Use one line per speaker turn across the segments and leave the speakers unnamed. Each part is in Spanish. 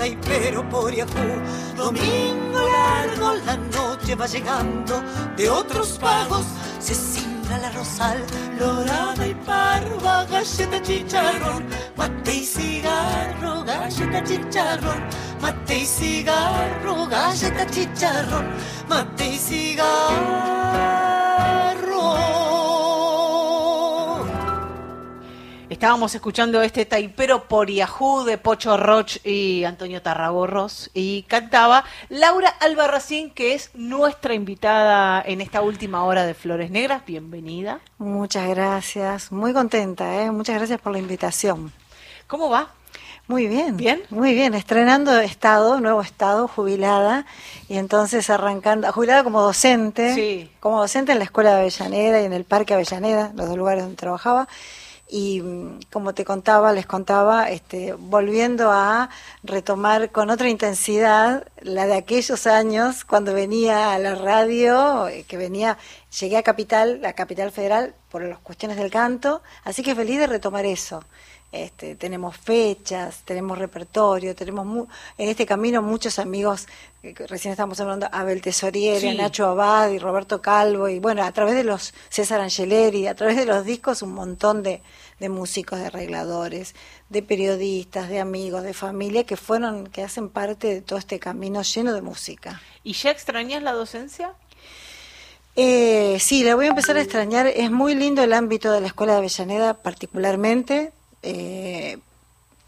taipero por Yahoo. Domingo largo, la noche va llegando de otros pagos. Se simbra la rosal, lorada y parva, galleta chicharrón, mate y cigarro, galleta chicharrón, mate y cigarro, galleta chicharrón, mate y cigarro.
Estábamos escuchando este taipero por Yahoo de Pocho Roch y Antonio Tarragorros y cantaba Laura Albarracín, que es nuestra invitada en esta última hora de Flores Negras. Bienvenida.
Muchas gracias, muy contenta, ¿eh? muchas gracias por la invitación.
¿Cómo va?
Muy bien.
¿Bien?
Muy bien, estrenando estado, nuevo estado, jubilada, y entonces arrancando, jubilada como docente,
Sí.
como docente en la Escuela de Avellaneda y en el Parque Avellaneda, los dos lugares donde trabajaba, y como te contaba, les contaba, este, volviendo a retomar con otra intensidad la de aquellos años cuando venía a la radio, eh, que venía, llegué a Capital, a Capital Federal, por las cuestiones del canto, así que feliz de retomar eso. Este, tenemos fechas, tenemos repertorio, tenemos mu- en este camino muchos amigos, eh, recién estamos hablando, Abel Tesoriere,
Sí.
Nacho Abad y Roberto Calvo, y bueno, a través de los César Angeleri, a través de los discos, un montón de, de músicos, de arregladores, de periodistas, de amigos, de familia, que fueron, que hacen parte de todo este camino lleno de música.
¿Y ya extrañas la docencia?
Eh, sí, la voy a empezar a extrañar. Es muy lindo el ámbito de la Escuela de Avellaneda, particularmente, eh,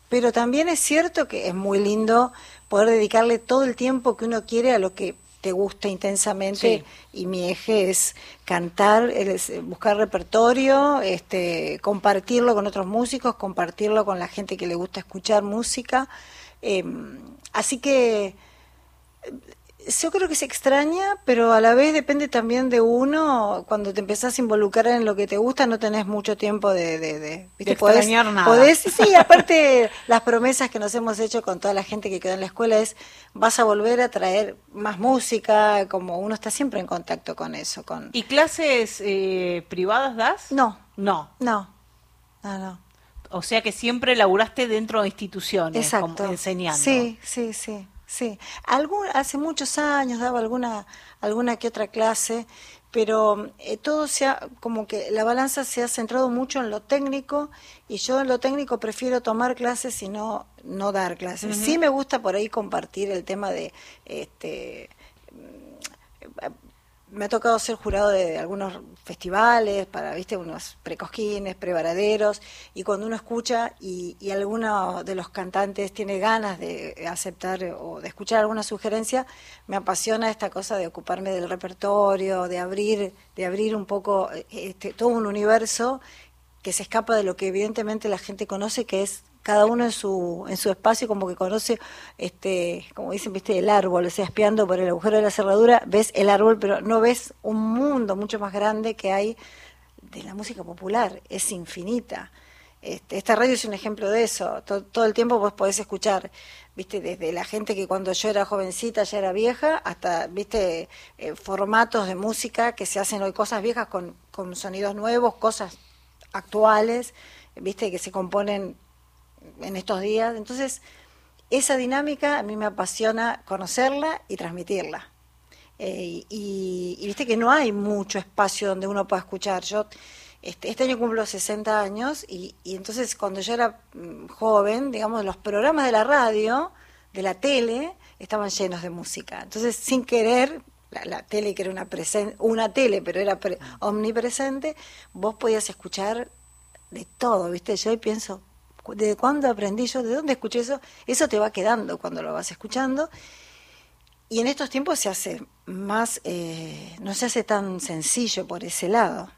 pero también es cierto que es muy lindo poder dedicarle todo el tiempo que uno quiere a lo que te gusta intensamente. Y mi eje es cantar, es buscar repertorio, este, compartirlo con otros músicos, compartirlo con la gente que le gusta escuchar música. Eh, así que yo creo que se extraña, pero a la vez depende también de uno. Cuando te empezás a involucrar en lo que te gusta, no tenés mucho tiempo de... de, de, ¿viste?
Extrañar nada.
podés- sí, aparte las promesas que nos hemos hecho con toda la gente que quedó en la escuela es vas a volver a traer más música, como uno está siempre en contacto con eso. con
¿Y clases eh, privadas das?
No,
No.
no, no, no.
O sea que siempre laburaste dentro de instituciones,
Exacto.
como enseñando.
Sí, sí, sí, sí. Algún, hace muchos años daba alguna, alguna que otra clase, pero eh, todo se ha, como que la balanza se ha centrado mucho en lo técnico y yo en lo técnico prefiero tomar clases y no, no dar clases. Sí me gusta por ahí compartir el tema de, este, me ha tocado ser jurado de algunos festivales para, viste, unos precosquines, prevaraderos, y cuando uno escucha y, y alguno de los cantantes tiene ganas de aceptar o de escuchar alguna sugerencia, me apasiona esta cosa de ocuparme del repertorio, de abrir, de abrir un poco este, todo un universo que se escapa de lo que evidentemente la gente conoce, que es cada uno en su en su espacio como que conoce este como dicen viste el árbol o sea espiando por el agujero de la cerradura ves el árbol pero no ves un mundo mucho más grande que hay de la música popular es infinita. Este, esta radio es un ejemplo de eso. Todo, todo el tiempo vos podés escuchar viste desde la gente que cuando yo era jovencita ya era vieja hasta viste eh, formatos de música que se hacen hoy cosas viejas con, con sonidos nuevos cosas actuales viste que se componen en estos días. Entonces, esa dinámica a mí me apasiona conocerla y transmitirla. Eh, y, viste que no hay mucho espacio donde uno pueda escuchar. Yo este, este año cumplo 60 años y, y entonces cuando yo era mm, joven, digamos, los programas de la radio, de la tele, estaban llenos de música. Entonces, sin querer, la, la tele que era una, presen una tele, pero era pre- omnipresente, vos podías escuchar de todo, ¿viste? Yo hoy pienso, ¿de cuándo aprendí yo? ¿De dónde escuché eso? Eso te va quedando cuando lo vas escuchando. Y en estos tiempos se hace más, eh, no se hace tan sencillo por ese lado.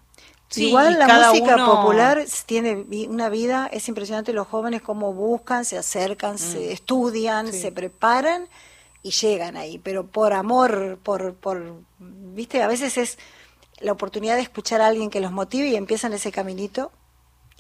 Sí,
Igual la música
uno-
popular tiene una vida, es impresionante los jóvenes cómo buscan, se acercan, se estudian,
Mm. Sí.
se preparan y llegan ahí, pero por amor, por, por, viste, a veces es la oportunidad de escuchar a alguien que los motive y empiezan ese caminito.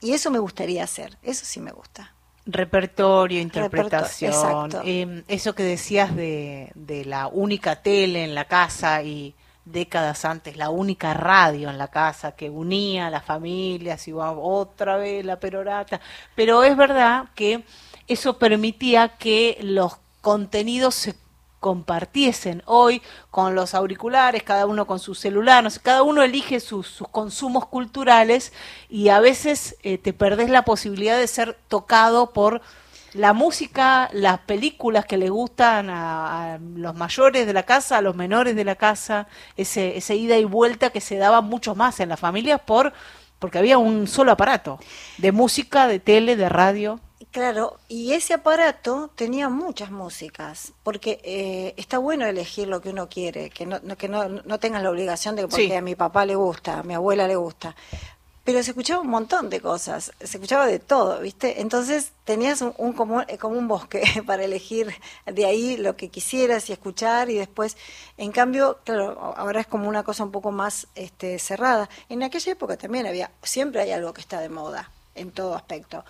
Y eso me gustaría hacer, eso sí me gusta.
Repertorio,
Reperto-
interpretación, eh, eso que decías de, de la única tele en la casa y décadas antes, la única radio en la casa que unía a las familias y va otra vez la perorata. Pero es verdad que eso permitía que los contenidos se compartiesen hoy con los auriculares, cada uno con su celular, cada uno elige sus, consumos culturales y a veces eh, te perdés la posibilidad de ser tocado por la música, las películas que le gustan a, los mayores de la casa, a los menores de la casa, ese, ese ida y vuelta que se daba mucho más en las familias por porque había un solo aparato de música, de tele, de radio.
Claro, y ese aparato tenía muchas músicas, porque eh, está bueno elegir lo que uno quiere, que no, que no, no tengas la obligación de que porque a mi papá le gusta, a mi abuela le gusta. Pero se escuchaba un montón de cosas, se escuchaba de todo, ¿viste? Entonces tenías un, como, eh, como, un bosque para elegir de ahí lo que quisieras y escuchar y después, en cambio, claro, ahora es como una cosa un poco más este, cerrada. En aquella época también había, siempre hay algo que está de moda en todo aspecto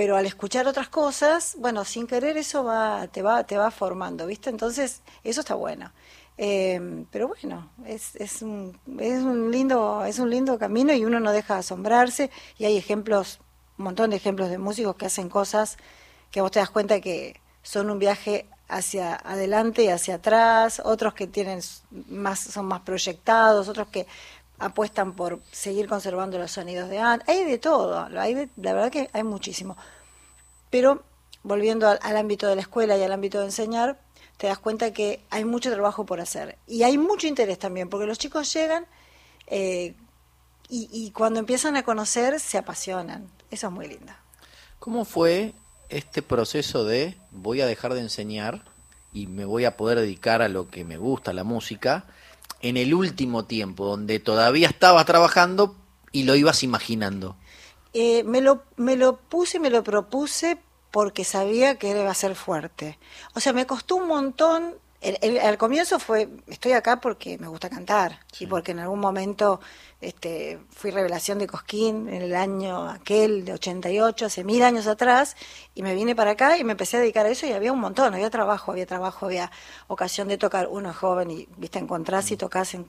pero al escuchar otras cosas, bueno, sin querer eso va, te va, te va formando, ¿viste? Entonces, eso está bueno. Eh, pero bueno, es, es, un, es, un lindo, es un lindo camino y uno no deja de asombrarse y hay ejemplos, un montón de ejemplos de músicos que hacen cosas que vos te das cuenta que son un viaje hacia adelante y hacia atrás, otros que tienen más, son más proyectados, otros que apuestan por seguir conservando los sonidos de antes. Hay de todo, hay la verdad que hay muchísimo. Pero volviendo al, ámbito de la escuela y al ámbito de enseñar, te das cuenta que hay mucho trabajo por hacer. Y hay mucho interés también, porque los chicos llegan eh, y, y cuando empiezan a conocer se apasionan. Eso es muy lindo.
¿Cómo fue este proceso de voy a dejar de enseñar y me voy a poder dedicar a lo que me gusta, la música? En el último tiempo, donde todavía estabas trabajando y lo ibas imaginando?
Eh, me, lo, me lo puse, me lo propuse porque sabía que iba a ser fuerte. O sea, me costó un montón. al comienzo fue, estoy acá porque me gusta cantar y porque en algún momento este, fui revelación de Cosquín en el año aquel de 88, hace mil años atrás, y me vine para acá y me empecé a dedicar a eso y había un montón, había trabajo, había trabajo, había ocasión de tocar, uno joven y, viste, encontrás y tocas en,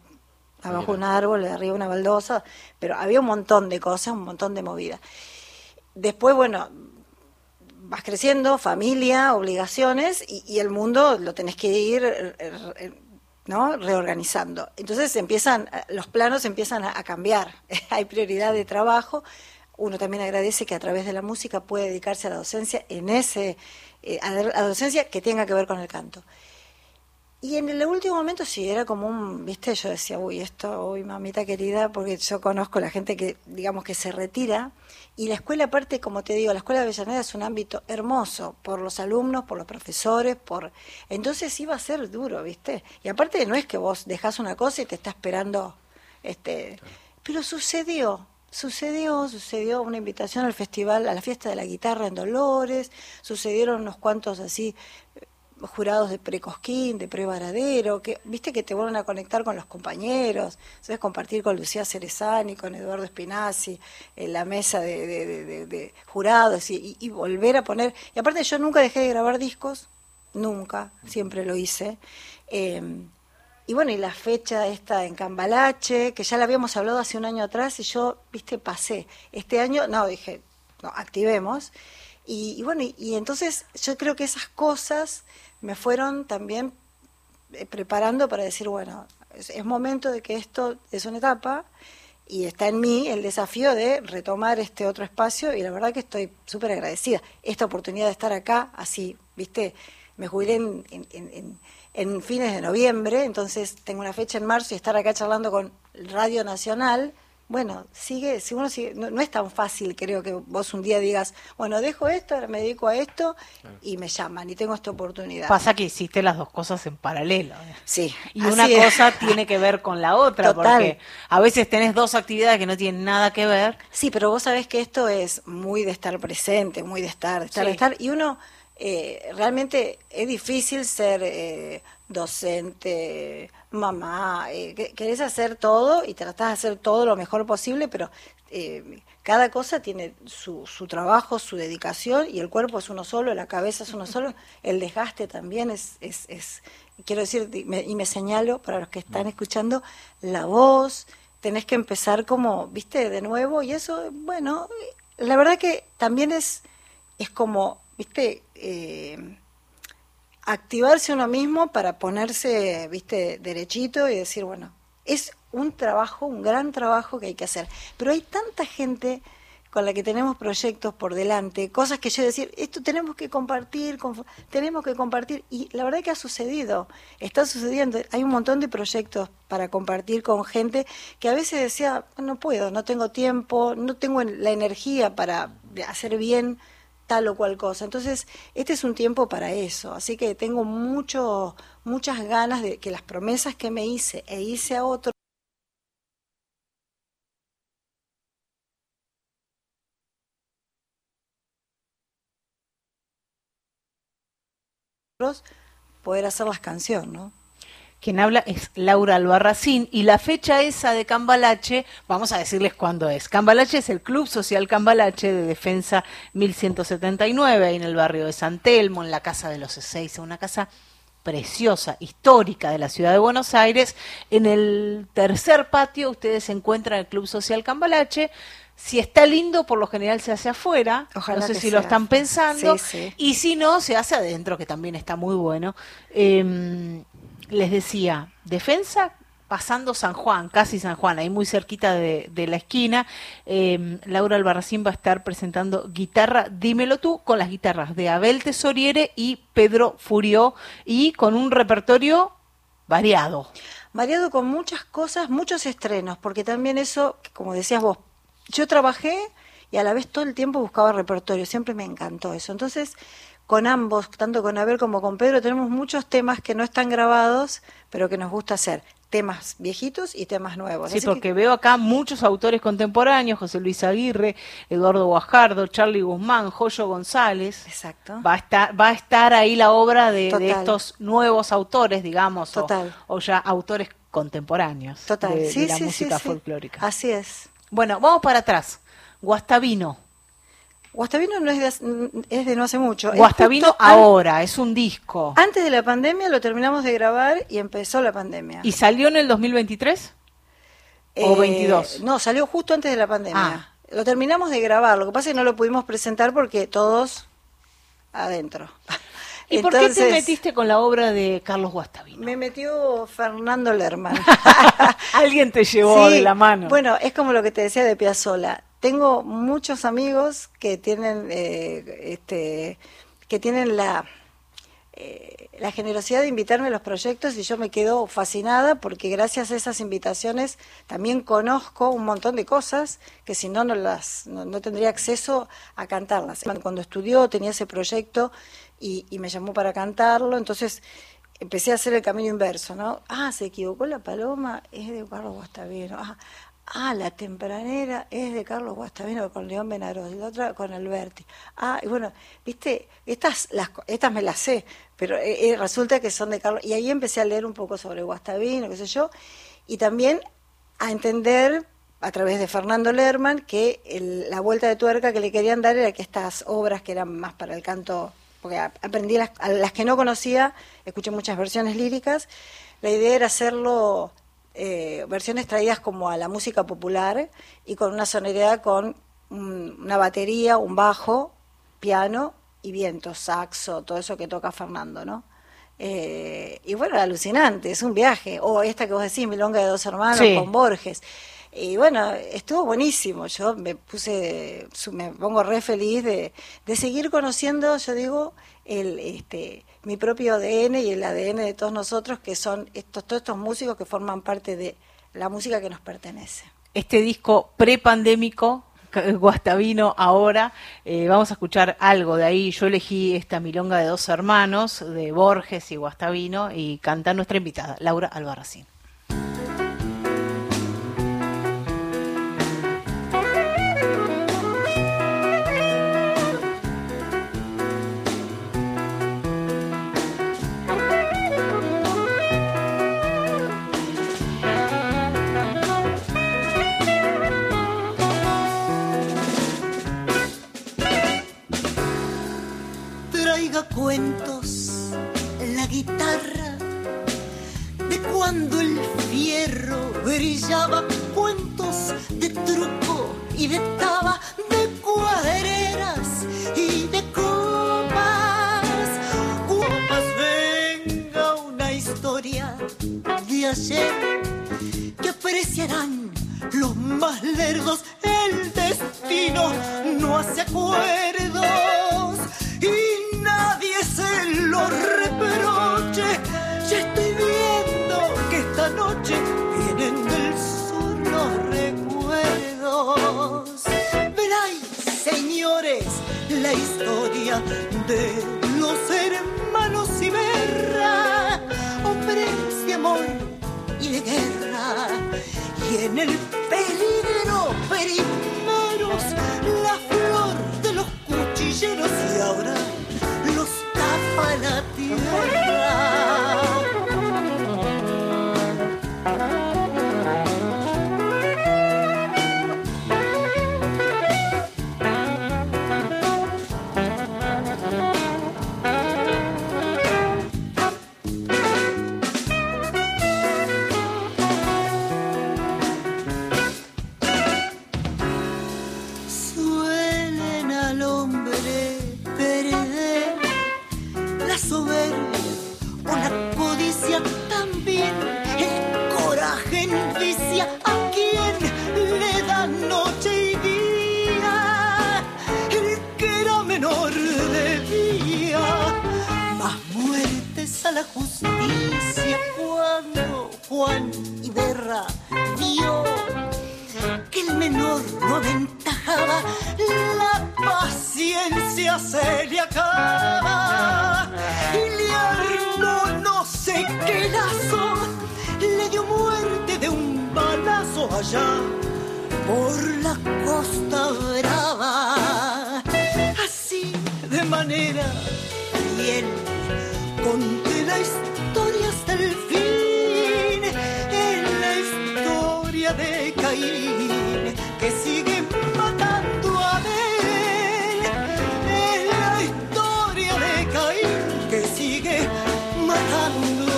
abajo un árbol, de arriba una baldosa, pero había un montón de cosas, un montón de movidas. Después, bueno, vas creciendo, familia, obligaciones, y, y el mundo lo tenés que ir er, er, ¿no? reorganizando. Entonces empiezan, los planos empiezan a, cambiar, hay prioridad de trabajo. Uno también agradece que a través de la música puede dedicarse a la docencia en ese, eh, a la docencia que tenga que ver con el canto. Y en el último momento sí, era como un, viste, yo decía, uy, esto, uy, mamita querida, porque yo conozco la gente que, digamos, que se retira. Y la escuela, aparte, como te digo, la escuela de Avellaneda es un ámbito hermoso, por los alumnos, por los profesores, por... Entonces iba a ser duro, viste. Y aparte no es que vos dejás una cosa y te está esperando, este... Pero sucedió, sucedió, sucedió una invitación al festival, a la fiesta de la guitarra en Dolores, sucedieron unos cuantos así jurados de precosquín, de prevaradero, que viste que te vuelven a conectar con los compañeros, compartir con Lucía Cerezani, con Eduardo Spinazzi, en la mesa de, jurados y, volver a poner. Y aparte yo nunca dejé de grabar discos, nunca, siempre lo hice. Em, y bueno, y la fecha esta en Cambalache, que ya la habíamos hablado hace un año atrás y yo, viste, pasé. Este año, no, dije, no, activemos. Y, bueno, y, entonces yo creo que esas cosas me fueron también eh, preparando para decir, bueno, es, momento de que esto es una etapa y está en mí el desafío de retomar este otro espacio y la verdad que estoy súper agradecida. Esta oportunidad de estar acá, así, viste, me jubilé en, en, en, fines de noviembre, entonces tengo una fecha en marzo y estar acá charlando con Radio Nacional bueno, sigue, si uno sigue, no, es tan fácil, creo que vos un día digas, bueno, dejo esto, ahora me dedico a esto y me llaman y tengo esta oportunidad.
Pasa que hiciste las dos cosas en paralelo. ¿eh?
Sí.
Y una cosa tiene que ver con la otra, porque a veces tenés dos actividades que no tienen nada que ver.
Sí, pero vos sabés que esto es muy de estar presente, muy de estar, de estar, de estar, y uno eh, realmente es difícil ser eh, docente, mamá, eh, querés hacer todo y tratás de hacer todo lo mejor posible, pero eh, cada cosa tiene su, su trabajo, su dedicación y el cuerpo es uno solo, la cabeza es uno solo, el desgaste también es, es, es quiero decir, y me señalo para los que están escuchando, la voz, tenés que empezar como, viste, de nuevo y eso, bueno, la verdad que también es, es como viste, eh, activarse uno mismo para ponerse, viste, derechito y decir, bueno, es un trabajo, un gran trabajo que hay que hacer. Pero hay tanta gente con la que tenemos proyectos por delante, cosas que yo decir, esto tenemos que compartir, tenemos que compartir, y la verdad que ha sucedido, está sucediendo, hay un montón de proyectos para compartir con gente que a veces decía, no puedo, no tengo tiempo, no tengo la energía para hacer bien tal o cual cosa. Entonces, este es un tiempo para eso, así que tengo mucho, muchas ganas de que las promesas que me hice e hice a otros, poder hacer las canciones, ¿no?
Quien habla es Laura Albarracín y la fecha esa de Cambalache, vamos a decirles cuándo es. Cambalache es el Club Social Cambalache de Defensa 1179, ahí en el barrio de San Telmo, en la Casa de los Ezeiza, una casa preciosa, histórica de la ciudad de Buenos Aires. En el tercer patio ustedes encuentran el Club Social Cambalache. Si está lindo, por lo general se hace afuera. no sé si lo están pensando. Y si no, se hace adentro, que también está muy bueno. Eh, les decía, defensa pasando San Juan, casi San Juan, ahí muy cerquita de, la esquina. Em, Laura Albarracín va a estar presentando guitarra, dímelo tú, con las guitarras de Abel Tesoriere y Pedro Furió, y con un repertorio variado.
Variado con muchas cosas, muchos estrenos, porque también eso, como decías vos, yo trabajé y a la vez todo el tiempo buscaba repertorio, siempre me encantó eso. Entonces, con ambos, tanto con Abel como con Pedro, tenemos muchos temas que no están grabados, pero que nos gusta hacer. Temas viejitos y temas nuevos.
Sí, porque veo acá muchos autores contemporáneos, José Luis Aguirre, Eduardo Guajardo, Charlie Guzmán, Joyo González.
Exacto.
Va a estar, va a estar ahí la obra de, estos nuevos autores, digamos, Total. O, ya autores contemporáneos
Total.
de, la música folclórica.
Así es.
Bueno, vamos para atrás. Guastavino.
Guastavino no es de, es de no hace mucho.
Guastavino ahora, es un disco.
Antes de la pandemia lo terminamos de grabar y empezó la pandemia.
¿Y salió en el 2023? ¿O 22?
Eh, no, salió justo antes de la pandemia. Ah. Lo terminamos de grabar, lo que pasa es que no lo pudimos presentar porque todos adentro.
¿Y por qué te metiste con la obra de Carlos Guastavino?
Me metió Fernando Lerman.
Alguien te llevó de la mano.
Bueno, es como lo que te decía de Piazzola tengo muchos amigos que tienen, eh, este, que tienen la, eh, la generosidad de invitarme a los proyectos y yo me quedo fascinada porque gracias a esas invitaciones también conozco un montón de cosas que si no no las no, tendría acceso a cantarlas. Cuando estudió tenía ese proyecto y, me llamó para cantarlo, entonces empecé a hacer el camino inverso, ¿no? Ah, se equivocó la paloma, es de Carlos Guastavino. Ah, Ah, la tempranera es de Carlos Guastavino con León Benarós y la otra con Alberti. Ah, y bueno, viste, estas, las, estas me las sé, pero eh, eh, resulta que son de Carlos. Y ahí empecé a leer un poco sobre Guastavino, qué sé yo, y también a entender a través de Fernando Lerman que la vuelta de tuerca que le querían dar era que estas obras que eran más para el canto, porque aprendí las, las que no conocía, escuché muchas versiones líricas, la idea era hacerlo eh, versiones traídas como a la música popular y con una sonoridad con una batería, un bajo, piano y viento, saxo, todo eso que toca Fernando, ¿no? Eh, y bueno, alucinante, es un viaje. O esta que vos decís, Milonga de dos hermanos con Borges. Y bueno, estuvo buenísimo. Yo me puse, me pongo re feliz de, de seguir conociendo, yo digo, el, este, mi propio ADN y el ADN de todos nosotros, que son estos, todos estos músicos que forman parte de la música que nos pertenece.
Este disco prepandémico, Guastavino ahora, eh, vamos a escuchar algo de ahí. Yo elegí esta milonga de dos hermanos, de Borges y Guastavino, y canta nuestra invitada, Laura Albarracín.
cuentos, la guitarra, de cuando el fierro brillaba, cuentos de truco y de taba, de cuadreras y de copas. Copas, venga una historia de ayer que apreciarán los más lerdos. El destino no hace acuerdo señores, la historia de los hermanos Iberra, hombres de amor y de guerra. Y en el peligro primeros, la flor de los cuchilleros y ahora los tapa la tierra. Hallelujah.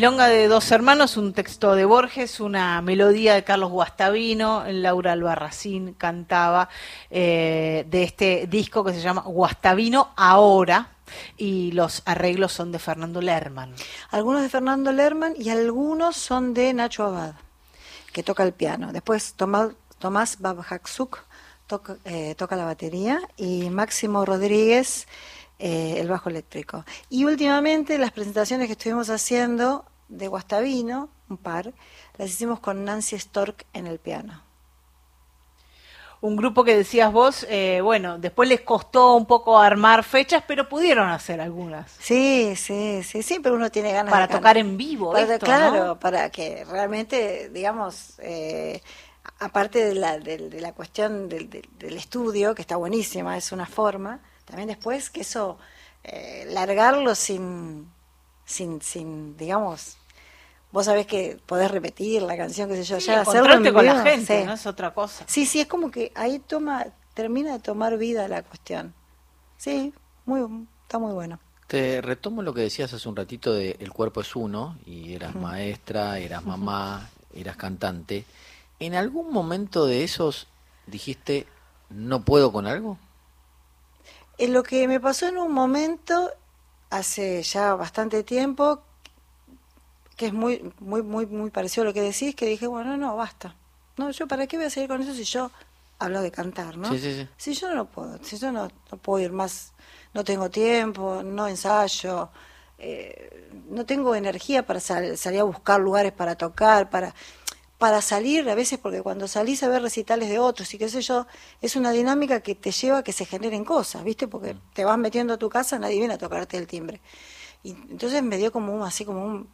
Milonga de dos hermanos, un texto de Borges, una melodía de Carlos Guastavino, Laura Albarracín cantaba eh, de este disco que se llama Guastavino Ahora y los arreglos son de Fernando Lerman.
Algunos de Fernando Lerman y algunos son de Nacho Abad, que toca el piano. Después Tomás, Tomás eh, toca la batería y Máximo Rodríguez eh, el bajo eléctrico. Y últimamente las presentaciones que estuvimos haciendo de Guastavino, un par, las hicimos con Nancy Stork en el piano.
Un grupo que decías vos, eh, bueno, después les costó un poco armar fechas, pero pudieron hacer algunas.
Sí, sí, sí, sí, pero uno tiene ganas
Para
de
tocar en vivo,
Para-
esto,
claro,
¿no?
para que realmente, digamos, eh, aparte de la, de, de la cuestión del, del- del estudio, que está buenísima, es una forma, también después que eso, eh, largarlo sin, sin, sin, digamos, vos sabés que podés repetir la canción, qué sé yo,
Sí,
ya hacerlo en
con la gente,
sí.
no es otra cosa.
Sí, sí, es como que ahí toma, termina de tomar vida la cuestión. Sí, muy, está muy bueno.
Te retomo lo que decías hace un ratito de el cuerpo es uno y eras maestra, eras mamá, eras cantante. ¿En algún momento de esos dijiste no puedo con algo?
Eh, lo que me pasó en un momento, hace ya bastante tiempo, que es muy, muy, muy, muy parecido a lo que decís, que dije, bueno, no, basta. No, yo para qué voy a seguir con eso si yo hablo de cantar, ¿no?
Sí, sí, sí.
Si yo no puedo, si yo no, no puedo ir más, no tengo tiempo, no ensayo, eh, no tengo energía para sal- salir a buscar lugares para tocar, para para salir a veces porque cuando salís a ver recitales de otros y qué sé yo, es una dinámica que te lleva a que se generen cosas, ¿viste? Porque te vas metiendo a tu casa, nadie viene a tocarte el timbre. Y entonces me dio como un, así como un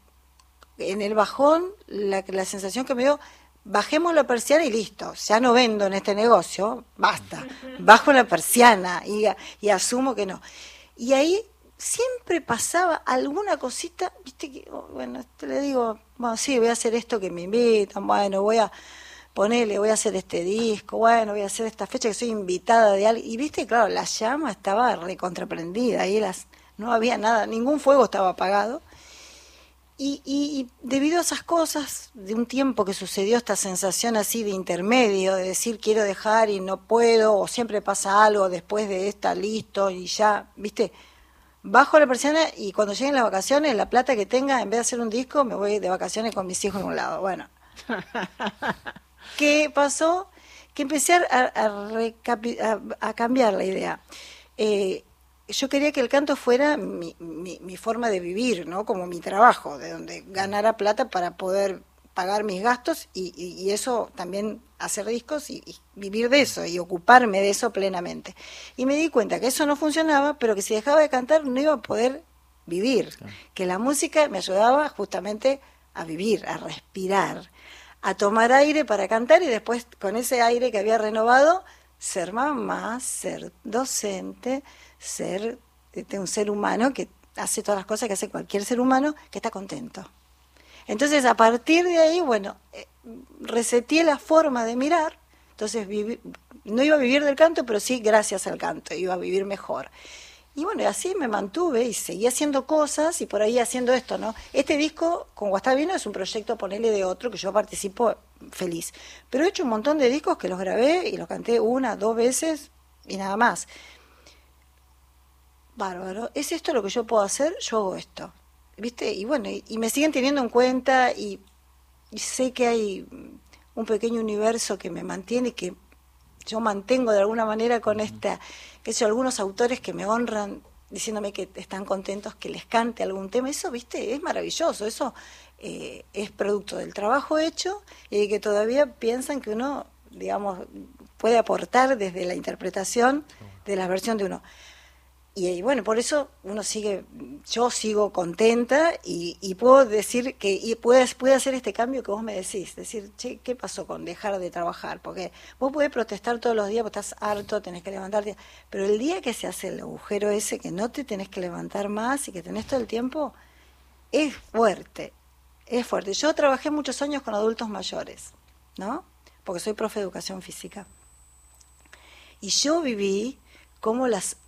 en el bajón la, la sensación que me dio, bajemos la persiana y listo, ya no vendo en este negocio, basta, bajo la persiana y, y asumo que no. Y ahí siempre pasaba alguna cosita, viste que, oh, bueno, te le digo, bueno, sí, voy a hacer esto que me invitan, bueno, voy a, ponele, voy a hacer este disco, bueno, voy a hacer esta fecha que soy invitada de alguien. Y viste, claro, la llama estaba recontraprendida, ahí las, no había nada, ningún fuego estaba apagado. Y, y, debido a esas cosas, de un tiempo que sucedió esta sensación así de intermedio, de decir quiero dejar y no puedo, o siempre pasa algo después de esta, listo, y ya, viste, bajo la persiana y cuando lleguen las vacaciones, la plata que tenga, en vez de hacer un disco, me voy de vacaciones con mis hijos en un lado. Bueno, ¿qué pasó? Que empecé a, a, cambiar la idea. Eh, yo quería que el canto fuera mi, mi, forma de vivir, ¿no? Como mi trabajo, de donde ganara plata para poder pagar mis gastos y, y, eso también hacer discos y, vivir de eso y ocuparme de eso plenamente. Y me di cuenta que eso no funcionaba, pero que si dejaba de cantar no iba a poder vivir, que la música me ayudaba justamente a vivir, a respirar, a tomar aire para cantar y después con ese aire que había renovado, ser mamá, ser docente, ser este, un ser humano que hace todas las cosas que hace cualquier ser humano que está contento. Entonces, a partir de ahí, bueno, eh, reseteé la forma de mirar, entonces no iba a vivir del canto, pero sí gracias al canto, iba a vivir mejor. Y bueno, así me mantuve y seguí haciendo cosas y por ahí haciendo esto, ¿no? Este disco con Guastavino es un proyecto, ponele de otro, que yo participo feliz. Pero he hecho un montón de discos que los grabé y los canté una, dos veces y nada más bárbaro, ¿es esto lo que yo puedo hacer? Yo hago esto. ¿Viste? Y bueno, y, me siguen teniendo en cuenta y, sé que hay un pequeño universo que me mantiene, que yo mantengo de alguna manera con esta, que sé, algunos autores que me honran diciéndome que están contentos que les cante algún tema. Eso, viste, es maravilloso. Eso eh, es producto del trabajo hecho y que todavía piensan que uno, digamos, puede aportar desde la interpretación de la versión de uno. Y, bueno, por eso uno sigue, yo sigo contenta y, puedo decir que y puede, puede hacer este cambio que vos me decís, decir, che, ¿qué pasó con dejar de trabajar? Porque vos podés protestar todos los días, porque estás harto, tenés que levantarte, pero el día que se hace el agujero ese, que no te tenés que levantar más y que tenés todo el tiempo, es fuerte, es fuerte. Yo trabajé muchos años con adultos mayores, ¿no? Porque soy profe de educación física. Y yo viví como las,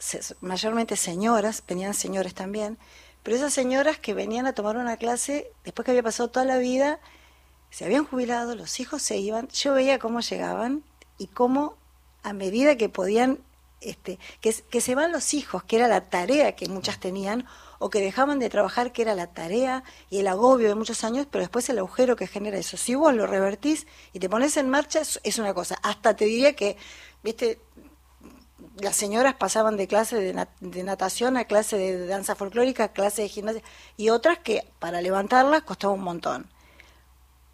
mayormente señoras, venían señores también, pero esas señoras que venían a tomar una clase, después que había pasado toda la vida, se habían jubilado, los hijos se iban, yo veía cómo llegaban y cómo a medida que podían, este, que, que se van los hijos, que era la tarea que muchas tenían, o que dejaban de trabajar, que era la tarea y el agobio de muchos años, pero después el agujero que genera eso. Si vos lo revertís y te pones en marcha, es una cosa. Hasta te diría que, viste, las señoras pasaban de clase de, natación a clase de danza folclórica, a clase de gimnasia, y otras que para levantarlas costaba un montón.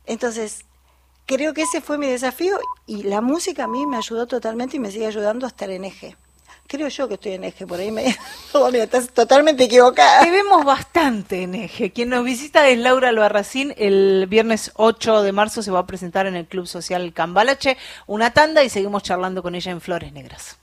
Entonces, creo que ese fue mi desafío y la música a mí me ayudó totalmente y me sigue ayudando a estar en eje. Creo yo que estoy en eje, por ahí me... estás totalmente equivocada.
Te vemos bastante en eje. Quien nos visita es Laura Albarracín. El viernes 8 de marzo se va a presentar en el Club Social Cambalache una tanda y seguimos charlando con ella en Flores Negras.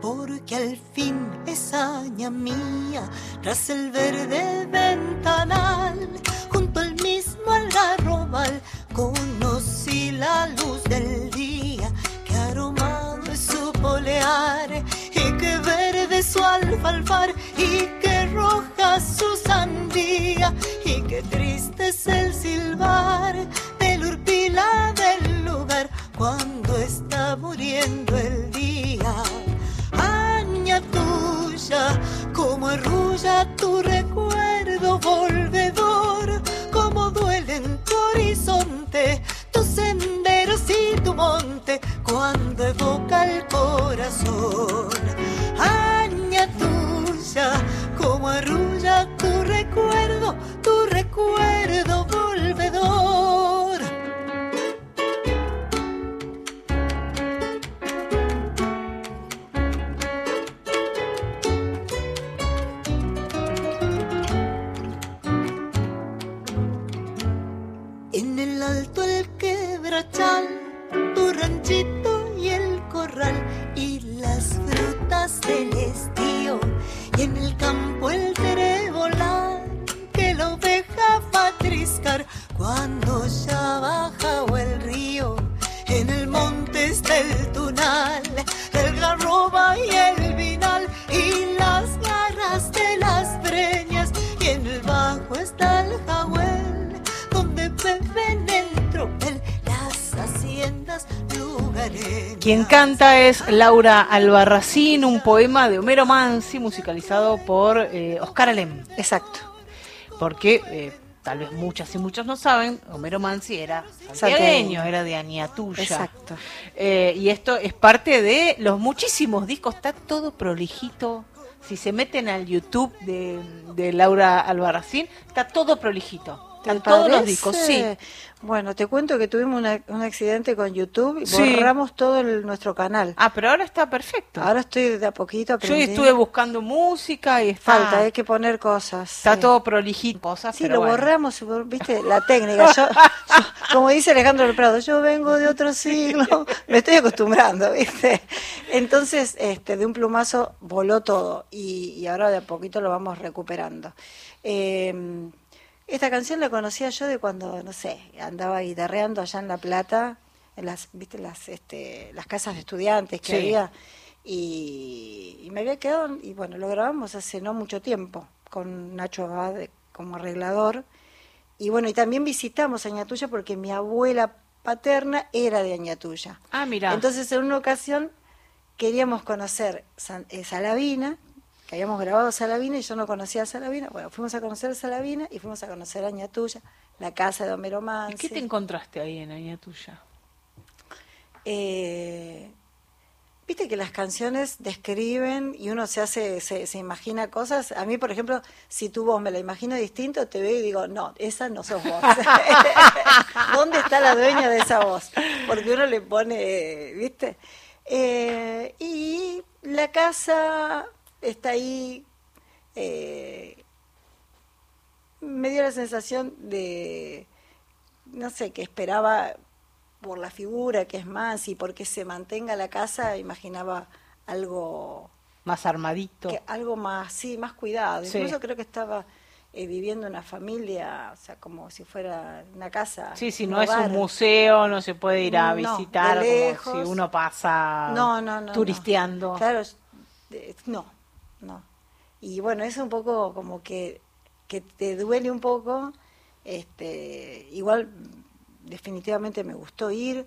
Porque al fin es aña mía, tras el verde ventanal, junto al mismo algarrobal, conocí la luz del día, que aromado es su polear, y que verde su alfalfar, y que roja su sandía, y que triste es el silbar del urpila del lugar cuando está muriendo el día. Tuya, como arrulla tu recuerdo volvedor, como duele en tu horizonte, tus senderos y tu monte, cuando evoca el corazón.
Canta es Laura Albarracín, un poema de Homero Mansi musicalizado por eh, Oscar Alem.
Exacto.
Porque eh, tal vez muchas y muchos no saben, Homero Mansi era santiagueño, era de Aniatuya.
Exacto.
Eh, y esto es parte de los muchísimos discos, está todo prolijito. Si se meten al YouTube de, de Laura Albarracín, está todo prolijito.
¿Te
Están todos los discos, sí.
Bueno, te cuento que tuvimos una- un accidente con YouTube y
Sí.
borramos todo el- nuestro canal.
Ah, pero ahora está perfecto.
Ahora estoy de a poquito
Yo
aprendiendo.
estuve buscando música y está,
Falta, hay que poner cosas.
está
sí.
todo prolijito. Cosas,
Sí,
pero
lo
bueno.
borramos, bor- viste, la técnica. Yo, yo- como dice Alejandro del Prado, yo vengo de otro siglo, me estoy acostumbrando, viste. Entonces, este, de un plumazo voló todo y, y ahora de a poquito lo vamos recuperando. Eh, esta canción la conocía yo de cuando, no sé, andaba guitarreando allá en La Plata, en las, viste, las, este, las casas de estudiantes que
Sí.
había y, y me había quedado, y bueno, lo grabamos hace no mucho tiempo con Nacho Abad de- como arreglador. Y bueno, y también visitamos Añatuya porque mi abuela paterna era de Añatuya.
Ah, mira.
Entonces, en una ocasión queríamos conocer San- eh, Salavina, que habíamos grabado Salavina y yo no conocía a Salavina. Bueno, fuimos a conocer Salavina y fuimos a conocer Añatuya, la casa de Homero
¿Y
Mansi.
qué te encontraste ahí en Aña Tuya?
Eh, Viste que las canciones describen y uno se hace, se, se imagina cosas. A mí, por ejemplo, si tu voz me la imagino distinto, te veo y digo, no, esa no sos vos. ¿Dónde está la dueña de esa voz? Porque uno le pone, ¿viste? Eh, y la casa está ahí. eh, me dio la sensación de, no sé, que esperaba por la figura que es más y porque se mantenga la casa, imaginaba algo
Más armadito.
que algo más, sí, más cuidado.
Sí.
Incluso creo que estaba eh, viviendo una familia, o sea, como si fuera una casa.
Sí, si no es un museo, no se puede ir a
No,
visitar como si uno pasa
No, no, no.
turisteando.
Claro, de- no, no. Y bueno, es un poco como que, que te duele un poco. Este, igual, definitivamente me gustó ir.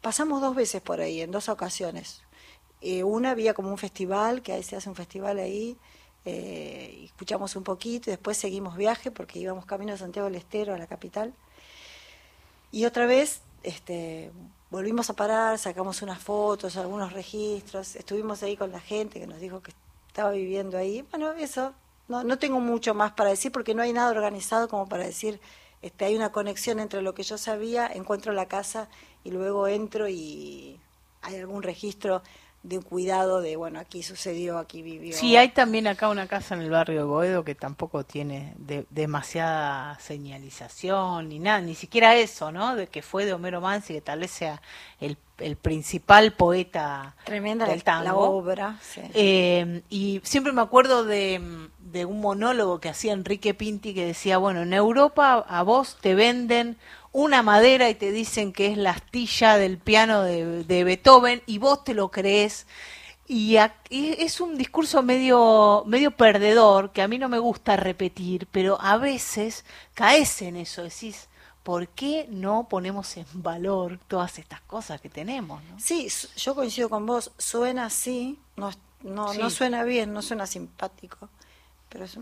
Pasamos dos veces por ahí, en dos ocasiones. Eh, una había como un festival, que ahí se hace un festival ahí, eh, escuchamos un poquito y después seguimos viaje porque íbamos camino de Santiago del Estero, a la capital. Y otra vez este, volvimos a parar, sacamos unas fotos, algunos registros, estuvimos ahí con la gente que nos dijo que estaba viviendo ahí. Bueno, eso, no, no tengo mucho más para decir porque no hay nada organizado como para decir, este, hay una conexión entre lo que yo sabía, encuentro la casa y luego entro y hay algún registro de un cuidado de, bueno, aquí sucedió, aquí vivió.
Sí, hay también acá una casa en el barrio de Boedo que tampoco tiene de- demasiada señalización ni nada, ni siquiera eso, ¿no? De que fue de Homero Mansi, que tal vez sea el, el principal poeta
Tremenda
del
la,
tango.
la obra. sí.
Eh, y siempre me acuerdo de, de un monólogo que hacía Enrique Pinti que decía, bueno, en Europa a vos te venden una madera y te dicen que es la astilla del piano de, de Beethoven y vos te lo crees. Y, es un discurso medio, medio perdedor que a mí no me gusta repetir, pero a veces caes en eso, decís, ¿por qué no ponemos en valor todas estas cosas que tenemos? ¿no?
Sí, yo coincido con vos. Suena así, no, no, no suena bien, no suena simpático, pero es,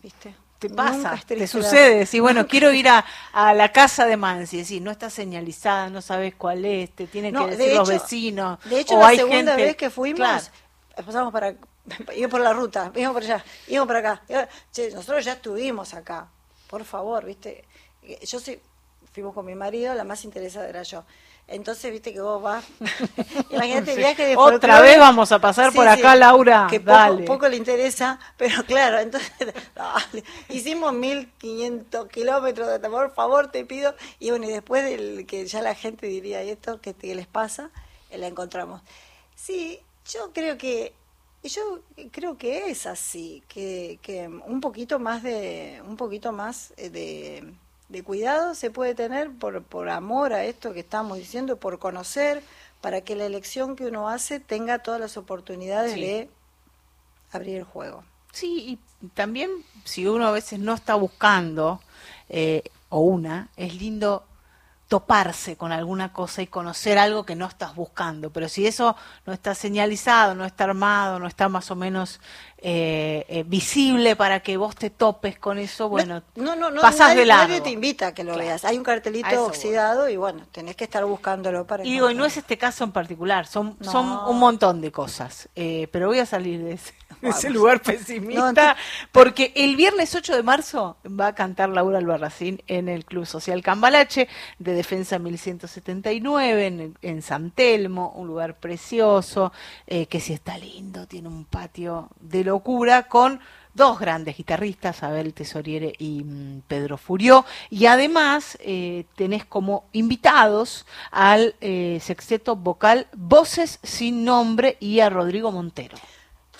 ¿viste?
Te pasa, te sucede. Sí, bueno, quiero ir a, a la casa de Mansi, decir, no está señalizada, no sabes cuál es, te tienen
No,
que
de
decir los
hecho-
vecinos.
De hecho,
o
la
hay
segunda
gente-
vez que fuimos,
Claro.
pasamos para. íbamos por la ruta, íbamos por allá, íbamos por acá. Che, nosotros ya estuvimos acá, por favor, ¿viste? Yo sí, fuimos con mi marido, la más interesada era yo. Entonces, viste que vos vas. Imagínate el
Sí.
viaje de
Otra
folclore.
vez vamos a pasar por acá, Laura,
Que poco,
dale.
poco le interesa, pero claro, entonces dale. hicimos 1500 kilómetros de por favor, te pido. Y bueno, y después del que ya la gente diría, ¿y esto qué, qué les pasa? Eh, La encontramos. Sí, yo creo que yo creo que es así, que, que un poquito más de un poquito más eh, de, de cuidado se puede tener por, por amor a esto que estamos diciendo, por conocer, para que la elección que uno hace tenga todas las oportunidades
Sí.
de abrir el juego.
Sí, y también si uno a veces no está buscando, eh, o una, es lindo toparse con alguna cosa y conocer algo que no estás buscando. Pero si eso no está señalizado, no está armado, no está más o menos eh, eh, visible para que vos te topes con eso, bueno,
no, no, no,
pasás
nadie,
de lado.
nadie te invita a que lo
Claro.
veas. Hay un cartelito
eso
oxidado y bueno, tenés que estar buscándolo para
Y digo, y no es este caso en particular, son, son un montón de cosas. Eh, pero voy a salir de ese, ese lugar pesimista,
No,
porque el viernes 8 de marzo va a cantar Laura Albarracín en el Club Social Cambalache de Defensa 1179 en, en San Telmo, un lugar precioso, eh, que sí está lindo, tiene un patio de locura con dos grandes guitarristas, Abel Tesoriere y mm, Pedro Furió, y además eh, tenés como invitados al eh, sexteto vocal Voces sin Nombre y a Rodrigo Montero.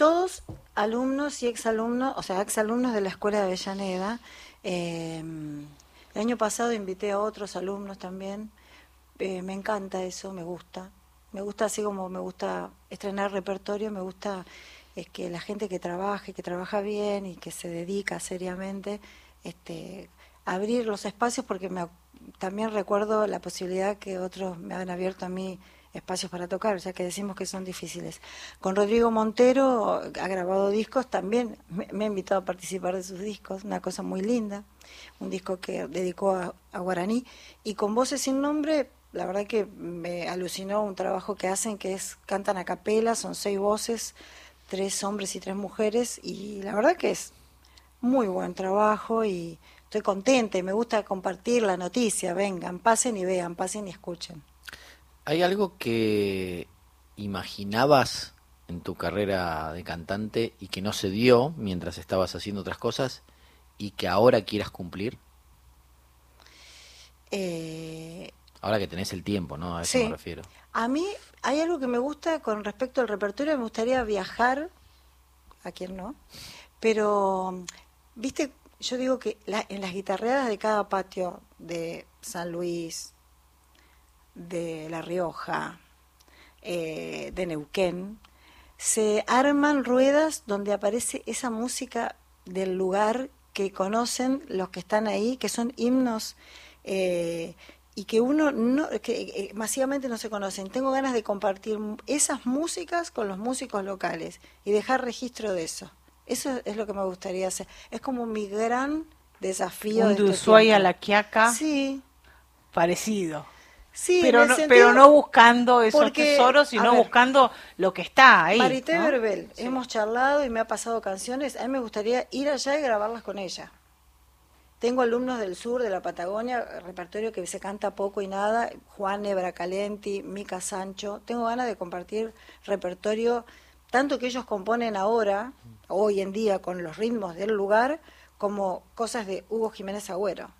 Todos alumnos y exalumnos, o sea, exalumnos de la Escuela de Avellaneda. Eh, el año pasado invité a otros alumnos también. Eh, me encanta eso, me gusta. Me gusta así como me gusta estrenar repertorio, me gusta que la gente que trabaje, que trabaja bien y que se dedica seriamente, este, abrir los espacios porque me, también recuerdo la posibilidad que otros me han abierto a mí espacios para tocar, ya que decimos que son difíciles. Con Rodrigo Montero ha grabado discos, también me, ha invitado a participar de sus discos, una cosa muy linda, un disco que dedicó a, a Guaraní, y con Voces sin Nombre, la verdad que me alucinó un trabajo que hacen, que es, cantan a capela, son seis voces, tres hombres y tres mujeres, y la verdad que es muy buen trabajo y estoy contenta y me gusta compartir la noticia, vengan, pasen y vean, pasen y escuchen.
¿Hay algo que imaginabas en tu carrera de cantante y que no se dio mientras estabas haciendo otras cosas y que ahora quieras cumplir?
Eh,
Ahora que tenés el tiempo, ¿no? A eso
Sí.
me refiero.
A mí hay algo que me gusta con respecto al repertorio, me gustaría viajar, a quien no, pero, viste, yo digo que la- en las guitarreadas de cada patio de San Luis, de La Rioja, eh, de Neuquén, se arman ruedas donde aparece esa música del lugar que conocen los que están ahí, que son himnos eh, y que uno no, que eh, masivamente no se conocen. Tengo ganas de compartir esas músicas con los músicos locales y dejar registro de eso. Eso es lo que me gustaría hacer. Es como mi gran desafío.
Un
de este
Ushuaia a la Quiaca,
Sí,
parecido.
Sí.
pero, no,
sentido-
pero no buscando esos
porque,
tesoros, sino
ver,
buscando lo que está ahí.
Marité
¿no?
Verbel,
Sí.
hemos charlado y me ha pasado canciones. A mí me gustaría ir allá y grabarlas con ella. Tengo alumnos del sur, de la Patagonia, repertorio que se canta poco y nada, Juan Calenti, Mica Sancho. Tengo ganas de compartir repertorio, tanto que ellos componen ahora, hoy en día, con los ritmos del lugar, como cosas de Hugo Jiménez Agüero.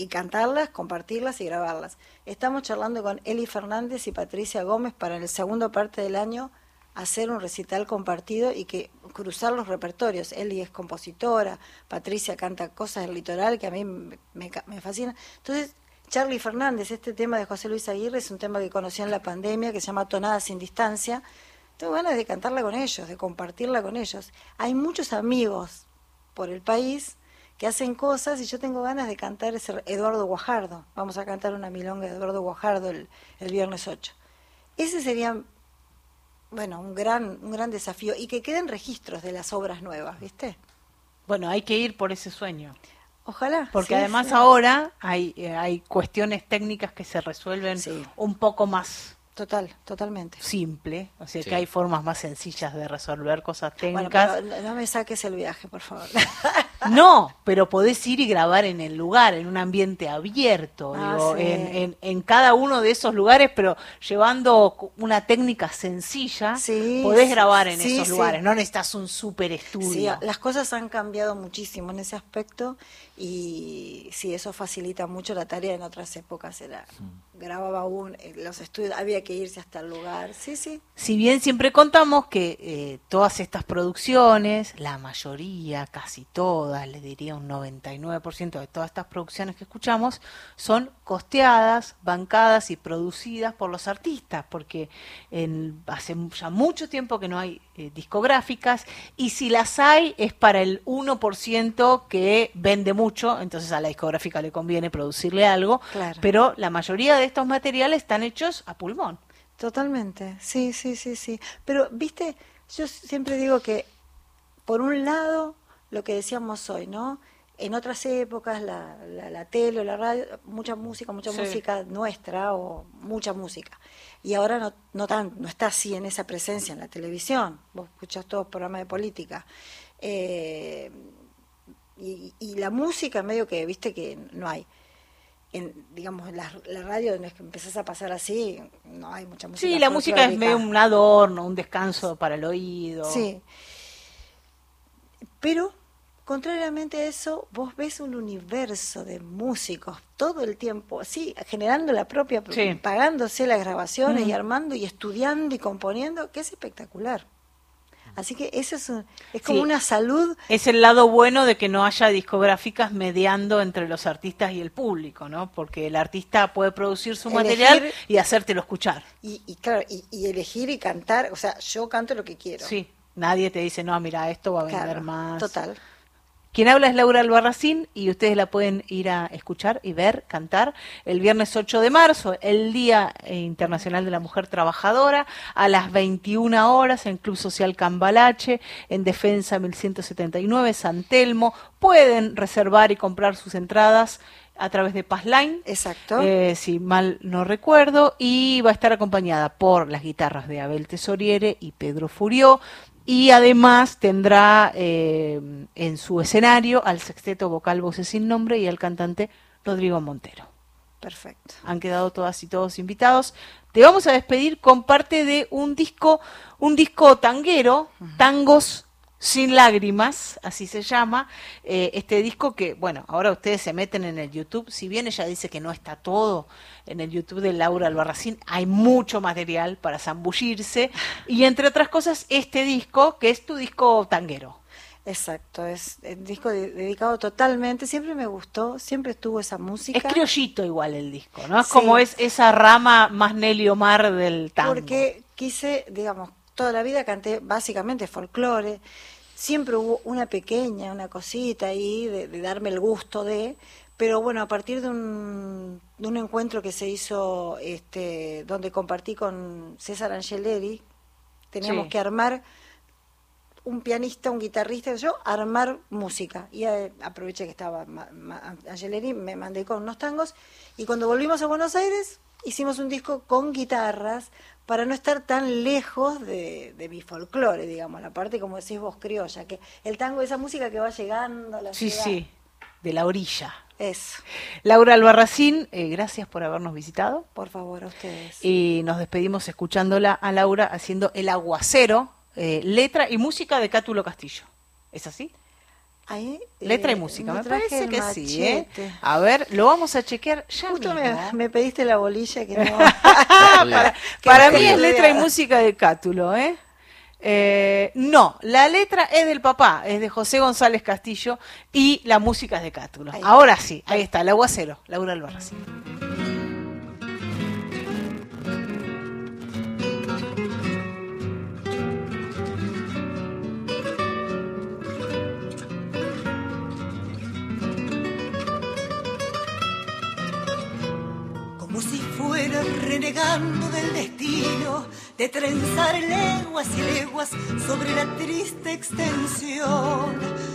Y cantarlas, compartirlas y grabarlas. Estamos charlando con Eli Fernández y Patricia Gómez para en la segunda parte del año hacer un recital compartido y que cruzar los repertorios. Eli es compositora, Patricia canta cosas del litoral que a mí me, me me fascina. Entonces, Charlie Fernández, este tema de José Luis Aguirre es un tema que conocí en la pandemia que se llama Tonada sin distancia. Tengo ganas de cantarla con ellos, de compartirla con ellos. Hay muchos amigos por el país que hacen cosas y yo tengo ganas de cantar ese Eduardo Guajardo. Vamos a cantar una milonga de Eduardo Guajardo el, el viernes 8. Ese sería bueno, un gran, un gran desafío y que queden registros de las obras nuevas, ¿viste?
Bueno, hay que ir por ese sueño.
Ojalá.
Porque
sí,
además
sí.
ahora hay, eh, hay cuestiones técnicas que se resuelven
Sí.
un poco más
Total, totalmente.
simple, o sea
Sí.
que hay formas más sencillas de resolver cosas
Bueno,
técnicas.
pero no me saques el viaje, por favor.
No, pero podés ir y grabar en el lugar, en un ambiente abierto,
Ah,
digo,
sí.
en, en, en cada uno de esos lugares, pero llevando una técnica sencilla,
Sí,
podés grabar en
sí,
esos
sí.
lugares, no necesitas un super estudio.
Sí, las cosas han cambiado muchísimo en ese aspecto y sí, eso facilita mucho la tarea. En otras épocas era grababa un, eh, los estudios, había que irse hasta el lugar. Sí, sí.
Si bien siempre contamos que eh, todas estas producciones, la mayoría, casi todas, todas, le diría un 99% de todas estas producciones que escuchamos, son costeadas, bancadas y producidas por los artistas, porque en, hace ya mucho tiempo que no hay eh, discográficas y si las hay es para el 1% que vende mucho, entonces a la discográfica le conviene producirle algo,
Claro.
pero la mayoría de estos materiales están hechos a pulmón.
Totalmente, sí, sí, sí, sí. Pero, viste, yo siempre digo que, por un lado, lo que decíamos hoy, ¿no? En otras épocas, la, la, la tele o la radio, mucha música, mucha
Sí.
música nuestra o mucha música. Y ahora no, no, tan, no está así en esa presencia en la televisión. Vos escuchás todos programas de política. Eh, y, y la música medio que, viste, que no hay. En, digamos, la, la radio no es que empezás a pasar así, no hay mucha música.
Sí, la música es medio un adorno, un descanso para el oído.
Sí. Pero, contrariamente a eso, vos ves un universo de músicos todo el tiempo, sí, generando la propia,
Sí.
pagándose las grabaciones y armando y estudiando y componiendo, que es espectacular. Así que eso es, un- es como
Sí.
una salud
Es el lado bueno de que no haya discográficas mediando entre los artistas y el público, ¿no? Porque el artista puede producir su
Elegir-
material y hacértelo escuchar.
y, y claro, y, y elegir y cantar, o sea, yo canto lo que quiero.
Sí, nadie te dice, no, mira, esto va a vender
Claro,
más.
Total.
Quien habla es Laura Albarracín y ustedes la pueden ir a escuchar y ver cantar el viernes 8 de marzo, el Día Internacional de la Mujer Trabajadora, a las 21 horas en Club Social Cambalache, en Defensa 1179, San Telmo. Pueden reservar y comprar sus entradas a través de Passline.
Exacto.
Eh, si mal no recuerdo, y va a estar acompañada por las guitarras de Abel Tesoriere y Pedro Furió, y además tendrá eh, en su escenario al sexteto vocal Voces sin Nombre y al cantante Rodrigo Montero.
Perfecto.
Han quedado todas y todos invitados. Te vamos a despedir con parte de un disco, un disco tanguero, Tangos sin lágrimas, así se llama. Eh, este disco que, bueno, ahora ustedes se meten en el YouTube, si bien ella dice que no está todo en el YouTube de Laura Albarracín, hay mucho material para zambullirse. Y entre otras cosas, este disco, que es tu disco tanguero.
Exacto, es el disco de- dedicado totalmente, siempre me gustó, siempre estuvo esa música.
Es criollito igual el disco, ¿no? Es
Sí.
como es esa rama más Nelly Omar del tango.
Porque quise, digamos, toda la vida canté básicamente folclore. Siempre hubo una pequeña, una cosita ahí de, de darme el gusto de, pero bueno, a partir de un, de un encuentro que se hizo, este, donde compartí con César Angeleri, teníamos
Sí.
que armar un pianista, un guitarrista, yo, armar música. Y eh, aproveché que estaba ma- ma- Angeleri, me mandé con unos tangos, y cuando volvimos a Buenos Aires, hicimos un disco con guitarras para no estar tan lejos de, de mi folclore, digamos, la parte, como decís vos, criolla, que el tango es esa música que va llegando a la
Sí,
ciudad.
sí, de la orilla.
Eso,
Laura Albarracín, eh, gracias por habernos visitado.
por favor, a ustedes.
Y nos despedimos escuchándola a Laura haciendo El Aguacero, eh, letra y música de Cátulo Castillo. ¿Es así?
Ahí,
Letra y
eh,
música, me parece que sí. ¿eh? A ver, lo vamos a chequear ya
Justo me,
mismo.
me pediste la bolilla que no.
para
que
para mí es letra y música de Cátulo, ¿eh? Eh, no, la letra es del papá, es de José González Castillo y la música es de Cátulo.
Ahí.
Ahora sí, ahí está, el aguacero, Laura Albarracín.
Renegando del destino, de trenzar leguas y leguas sobre la triste extensión